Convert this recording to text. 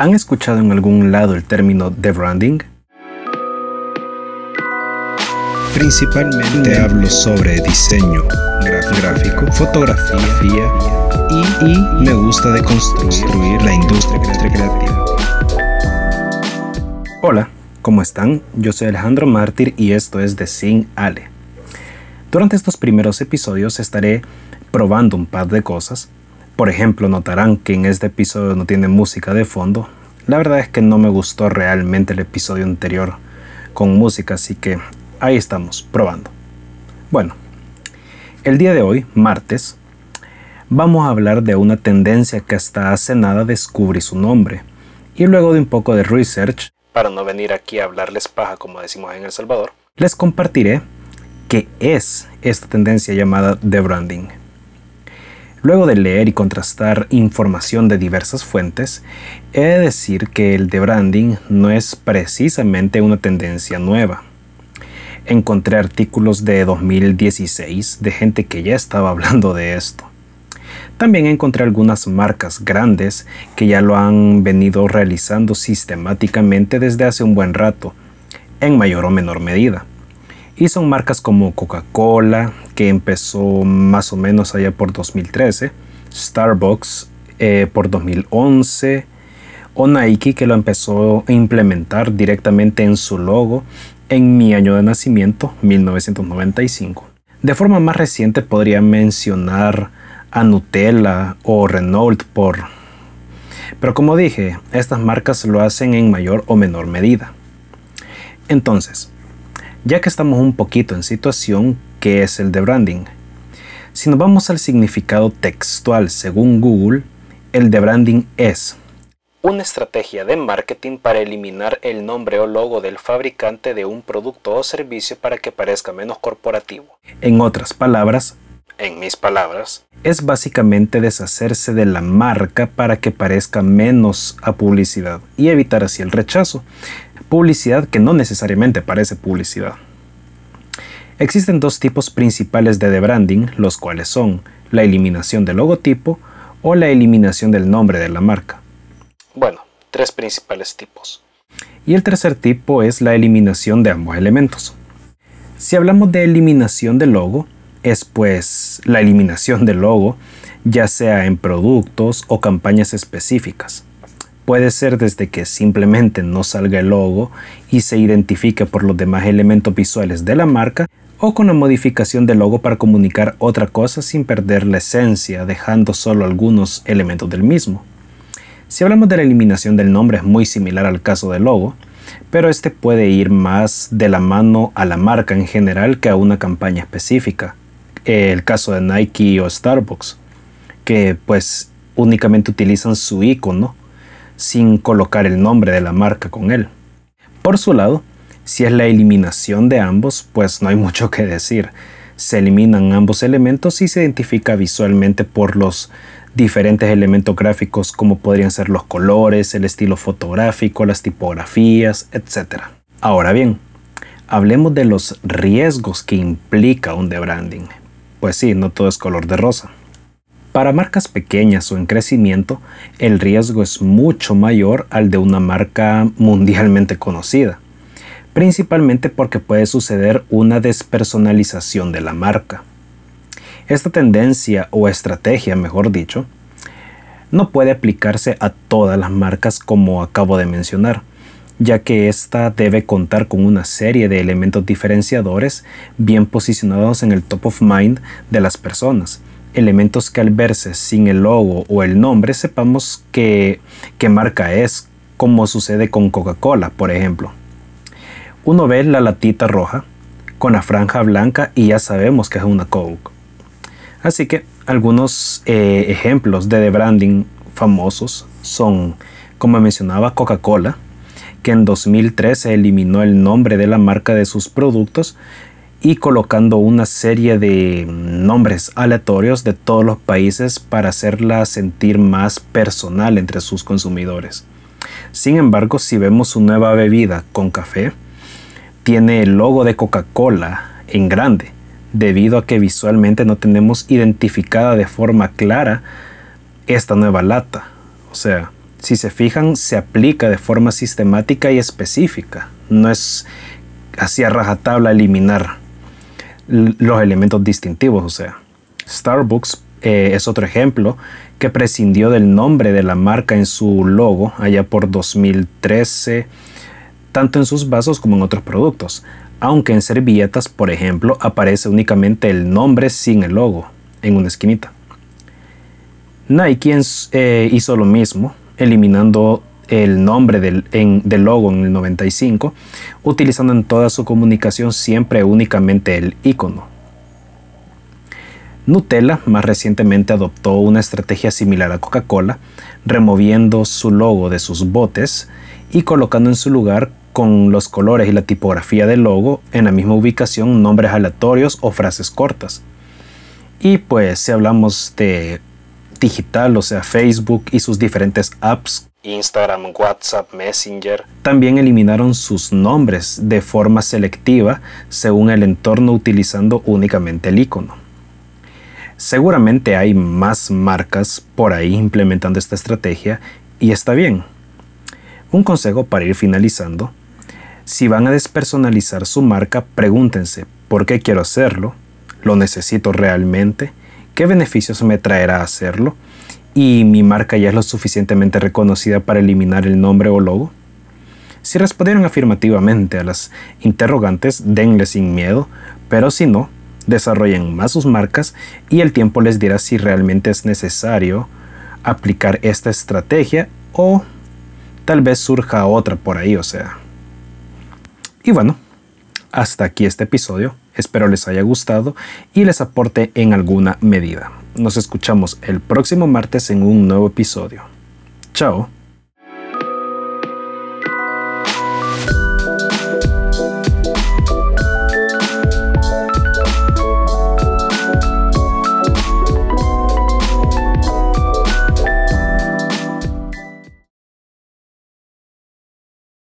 ¿Han escuchado en algún lado el término de branding? Principalmente hablo sobre diseño gráfico, fotografía y, me gusta deconstruir la industria creativa. Hola, ¿cómo están? Yo soy Alejandro Mártir y esto es de Sin Ale. Durante estos primeros episodios estaré probando un par de cosas. Por ejemplo, notarán que en este episodio no tiene música de fondo. La verdad es que no me gustó realmente el episodio anterior con música, así que ahí estamos, probando. Bueno, el día de hoy, martes, vamos a hablar de una tendencia que hasta hace nada descubrí su nombre. Y luego de un poco de research, para no venir aquí a hablarles paja como decimos en El Salvador, les compartiré qué es esta tendencia llamada de branding. Luego de leer y contrastar información de diversas fuentes, he de decir que el de branding no es precisamente una tendencia nueva encontré artículos de 2016 de gente que ya estaba hablando de esto. También encontré algunas marcas grandes que ya lo han venido realizando sistemáticamente desde hace un buen rato, en mayor o menor medida. Y son marcas como Coca-Cola, que empezó más o menos allá por 2013, Starbucks eh, por 2011, o Nike que lo empezó a implementar directamente en su logo en mi año de nacimiento, 1995. De forma más reciente podría mencionar a Nutella o Renault por... Pero como dije, estas marcas lo hacen en mayor o menor medida. Entonces, ya que estamos un poquito en situación, ¿qué es el de branding? Si nos vamos al significado textual según Google, el de branding es una estrategia de marketing para eliminar el nombre o logo del fabricante de un producto o servicio para que parezca menos corporativo. En otras palabras, en mis palabras, es básicamente deshacerse de la marca para que parezca menos a publicidad y evitar así el rechazo. Publicidad que no necesariamente parece publicidad. Existen dos tipos principales de debranding, los cuales son la eliminación del logotipo o la eliminación del nombre de la marca. Bueno, tres principales tipos. Y el tercer tipo es la eliminación de ambos elementos. Si hablamos de eliminación del logo, es pues la eliminación del logo, ya sea en productos o campañas específicas. Puede ser desde que simplemente no salga el logo y se identifique por los demás elementos visuales de la marca, o con la modificación del logo para comunicar otra cosa sin perder la esencia, dejando solo algunos elementos del mismo. Si hablamos de la eliminación del nombre es muy similar al caso del logo, pero este puede ir más de la mano a la marca en general que a una campaña específica. El caso de Nike o Starbucks, que pues únicamente utilizan su icono sin colocar el nombre de la marca con él. Por su lado, si es la eliminación de ambos, pues no hay mucho que decir. Se eliminan ambos elementos y se identifica visualmente por los diferentes elementos gráficos como podrían ser los colores, el estilo fotográfico, las tipografías, etc. Ahora bien, hablemos de los riesgos que implica un debranding. Pues sí, no todo es color de rosa. Para marcas pequeñas o en crecimiento, el riesgo es mucho mayor al de una marca mundialmente conocida, principalmente porque puede suceder una despersonalización de la marca. Esta tendencia o estrategia, mejor dicho, no puede aplicarse a todas las marcas como acabo de mencionar, ya que ésta debe contar con una serie de elementos diferenciadores bien posicionados en el top of mind de las personas, elementos que al verse sin el logo o el nombre sepamos qué marca es, como sucede con Coca-Cola, por ejemplo. Uno ve la latita roja con la franja blanca y ya sabemos que es una Coke. Así que algunos eh, ejemplos de branding famosos son, como mencionaba, Coca-Cola, que en 2013 eliminó el nombre de la marca de sus productos y colocando una serie de nombres aleatorios de todos los países para hacerla sentir más personal entre sus consumidores. Sin embargo, si vemos su nueva bebida con café, tiene el logo de Coca-Cola en grande debido a que visualmente no tenemos identificada de forma clara esta nueva lata. O sea, Si se fijan, se aplica de forma sistemática y específica. No es así a rajatabla eliminar los elementos distintivos, o sea. Starbucks eh, es otro ejemplo que prescindió del nombre de la marca en su logo allá por 2013, tanto en sus vasos como en otros productos, aunque en servilletas, por ejemplo, aparece únicamente el nombre sin el logo en una esquinita. Nike eh, hizo lo mismo, eliminando el nombre del, del, logo en el 95, utilizando en toda su comunicación siempre únicamente el icono. Nutella más recientemente adoptó una estrategia similar a Coca-Cola, removiendo su logo de sus botes y colocando en su lugar con los colores y la tipografía del logo en la misma ubicación nombres aleatorios o frases cortas. Y pues si hablamos de digital, o sea Facebook y sus diferentes apps, Instagram, WhatsApp, Messenger, también eliminaron sus nombres de forma selectiva según el entorno utilizando únicamente el icono. Seguramente hay más marcas por ahí implementando esta estrategia y está bien. Un consejo para ir finalizando. Si van a despersonalizar su marca, pregúntense, ¿por qué quiero hacerlo? ¿Lo necesito realmente? ¿Qué beneficios me traerá hacerlo? ¿Y mi marca ya es lo suficientemente reconocida para eliminar el nombre o logo? Si respondieron afirmativamente a las interrogantes, denle sin miedo, pero si no, desarrollen más sus marcas y el tiempo les dirá si realmente es necesario aplicar esta estrategia o tal vez surja otra por ahí, o sea. Y bueno, hasta aquí este episodio. Espero les haya gustado y les aporte en alguna medida. Nos escuchamos el próximo martes en un nuevo episodio. Chao.